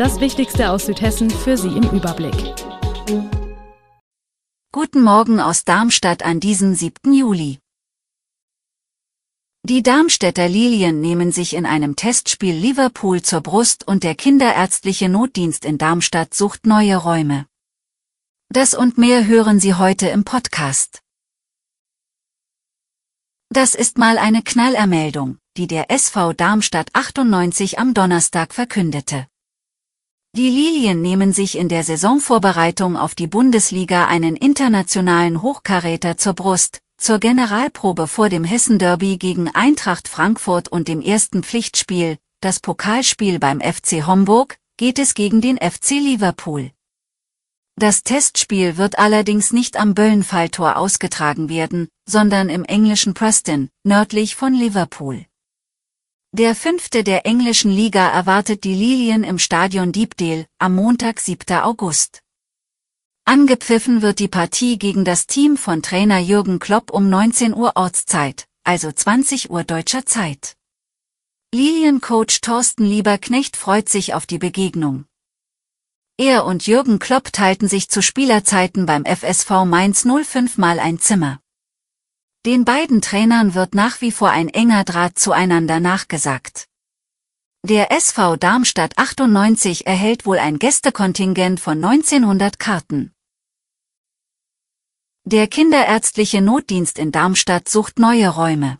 Das Wichtigste aus Südhessen für Sie im Überblick. Guten Morgen aus Darmstadt an diesem 7. Juli. Die Darmstädter Lilien nehmen sich in einem Testspiel Liverpool zur Brust und der Kinderärztliche Notdienst in Darmstadt sucht neue Räume. Das und mehr hören Sie heute im Podcast. Das ist mal eine Knallermeldung die der SV Darmstadt 98 am Donnerstag verkündete. Die Lilien nehmen sich in der Saisonvorbereitung auf die Bundesliga einen internationalen Hochkaräter zur Brust, zur Generalprobe vor dem Hessen-Derby gegen Eintracht Frankfurt und dem ersten Pflichtspiel, das Pokalspiel beim FC Homburg, geht es gegen den FC Liverpool. Das Testspiel wird allerdings nicht am Böllenfalltor ausgetragen werden, sondern im englischen Preston, nördlich von Liverpool. Der fünfte der englischen Liga erwartet die Lilien im Stadion Deepdale am Montag 7. August. Angepfiffen wird die Partie gegen das Team von Trainer Jürgen Klopp um 19 Uhr Ortszeit, also 20 Uhr deutscher Zeit. Liliencoach Thorsten Lieberknecht freut sich auf die Begegnung. Er und Jürgen Klopp teilten sich zu Spielerzeiten beim FSV Mainz 05 mal ein Zimmer. Den beiden Trainern wird nach wie vor ein enger Draht zueinander nachgesagt. Der SV Darmstadt 98 erhält wohl ein Gästekontingent von 1900 Karten. Der Kinderärztliche Notdienst in Darmstadt sucht neue Räume.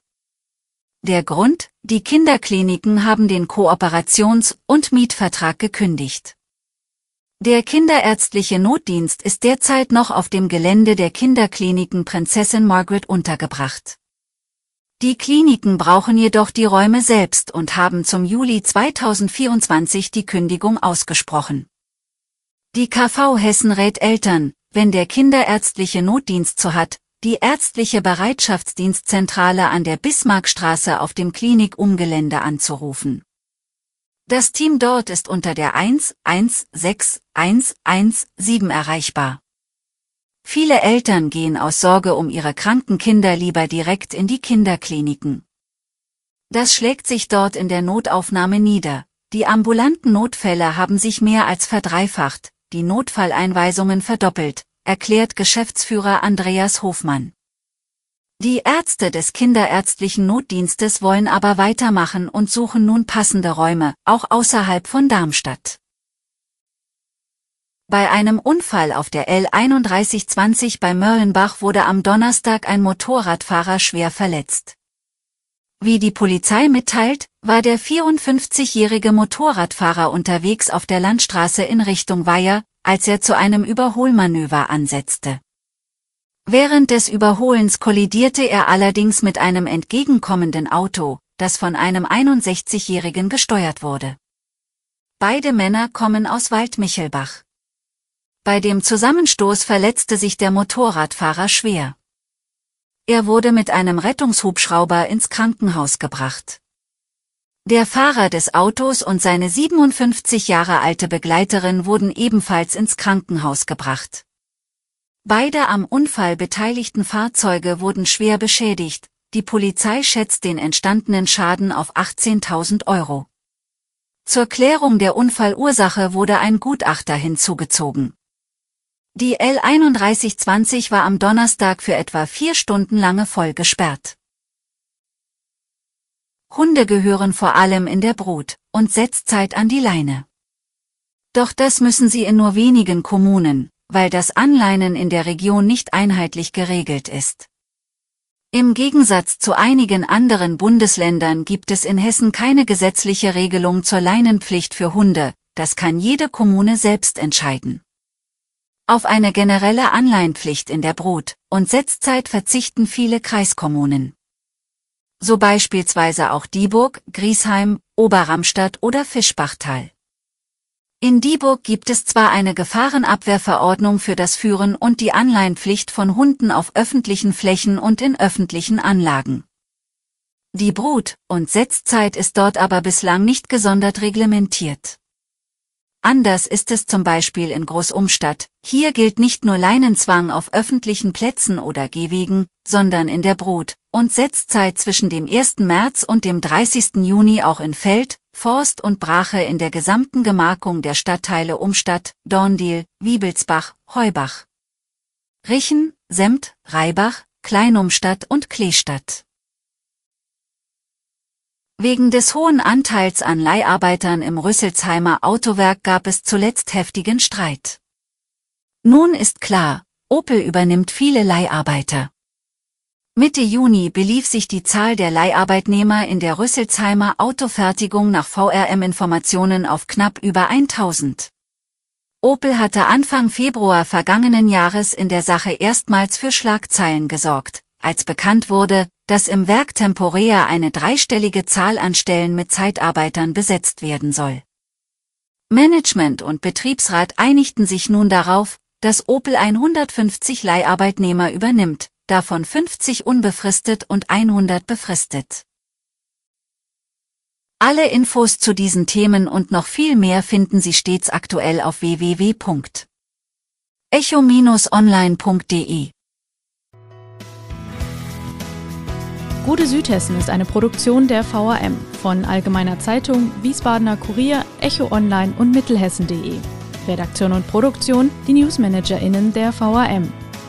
Der Grund, die Kinderkliniken haben den Kooperations- und Mietvertrag gekündigt. Der kinderärztliche Notdienst ist derzeit noch auf dem Gelände der Kinderkliniken Prinzessin Margaret untergebracht. Die Kliniken brauchen jedoch die Räume selbst und haben zum Juli 2024 die Kündigung ausgesprochen. Die KV Hessen rät Eltern, wenn der kinderärztliche Notdienst so hat, die ärztliche Bereitschaftsdienstzentrale an der Bismarckstraße auf dem Klinikumgelände anzurufen. Das Team dort ist unter der 116117 erreichbar. Viele Eltern gehen aus Sorge um ihre kranken Kinder lieber direkt in die Kinderkliniken. Das schlägt sich dort in der Notaufnahme nieder. Die ambulanten Notfälle haben sich mehr als verdreifacht, die Notfalleinweisungen verdoppelt, erklärt Geschäftsführer Andreas Hofmann. Die Ärzte des Kinderärztlichen Notdienstes wollen aber weitermachen und suchen nun passende Räume, auch außerhalb von Darmstadt. Bei einem Unfall auf der L3120 bei Mörlenbach wurde am Donnerstag ein Motorradfahrer schwer verletzt. Wie die Polizei mitteilt, war der 54-jährige Motorradfahrer unterwegs auf der Landstraße in Richtung Weiher, als er zu einem Überholmanöver ansetzte. Während des Überholens kollidierte er allerdings mit einem entgegenkommenden Auto, das von einem 61-Jährigen gesteuert wurde. Beide Männer kommen aus Waldmichelbach. Bei dem Zusammenstoß verletzte sich der Motorradfahrer schwer. Er wurde mit einem Rettungshubschrauber ins Krankenhaus gebracht. Der Fahrer des Autos und seine 57 Jahre alte Begleiterin wurden ebenfalls ins Krankenhaus gebracht. Beide am Unfall beteiligten Fahrzeuge wurden schwer beschädigt, die Polizei schätzt den entstandenen Schaden auf 18.000 Euro. Zur Klärung der Unfallursache wurde ein Gutachter hinzugezogen. Die L3120 war am Donnerstag für etwa vier Stunden lange voll gesperrt. Hunde gehören vor allem in der Brut- und Setzzeit an die Leine. Doch das müssen sie in nur wenigen Kommunen, weil das Anleinen in der Region nicht einheitlich geregelt ist. Im Gegensatz zu einigen anderen Bundesländern gibt es in Hessen keine gesetzliche Regelung zur Leinenpflicht für Hunde, das kann jede Kommune selbst entscheiden. Auf eine generelle Anleihenpflicht in der Brut- und Setzzeit verzichten viele Kreiskommunen. So beispielsweise auch Dieburg, Griesheim, Oberramstadt oder Fischbachtal. In Dieburg gibt es zwar eine Gefahrenabwehrverordnung für das Führen und die Anleihenpflicht von Hunden auf öffentlichen Flächen und in öffentlichen Anlagen. Die Brut- und Setzzeit ist dort aber bislang nicht gesondert reglementiert. Anders ist es zum Beispiel in Großumstadt. Hier gilt nicht nur Leinenzwang auf öffentlichen Plätzen oder Gehwegen, sondern in der Brut- und Setzzeit zwischen dem 1. März und dem 30. Juni auch in Feld, Forst und Brache in der gesamten Gemarkung der Stadtteile Umstadt, Dorndiel, Wiebelsbach, Heubach. Richen, Semt, Reibach, Kleinumstadt und Kleestadt. Wegen des hohen Anteils an Leiharbeitern im Rüsselsheimer Autowerk gab es zuletzt heftigen Streit. Nun ist klar, Opel übernimmt viele Leiharbeiter. Mitte Juni belief sich die Zahl der Leiharbeitnehmer in der Rüsselsheimer Autofertigung nach VRM-Informationen auf knapp über 1000. Opel hatte Anfang Februar vergangenen Jahres in der Sache erstmals für Schlagzeilen gesorgt, als bekannt wurde, dass im Werk temporär eine dreistellige Zahl an Stellen mit Zeitarbeitern besetzt werden soll. Management und Betriebsrat einigten sich nun darauf, dass Opel 150 Leiharbeitnehmer übernimmt, davon 50 unbefristet und 100 befristet. Alle Infos zu diesen Themen und noch viel mehr finden Sie stets aktuell auf www.echo-online.de. Gute Südhessen ist eine Produktion der VRM von Allgemeiner Zeitung, Wiesbadener Kurier, Echo Online und Mittelhessen.de. Redaktion und Produktion die NewsmanagerInnen der VRM.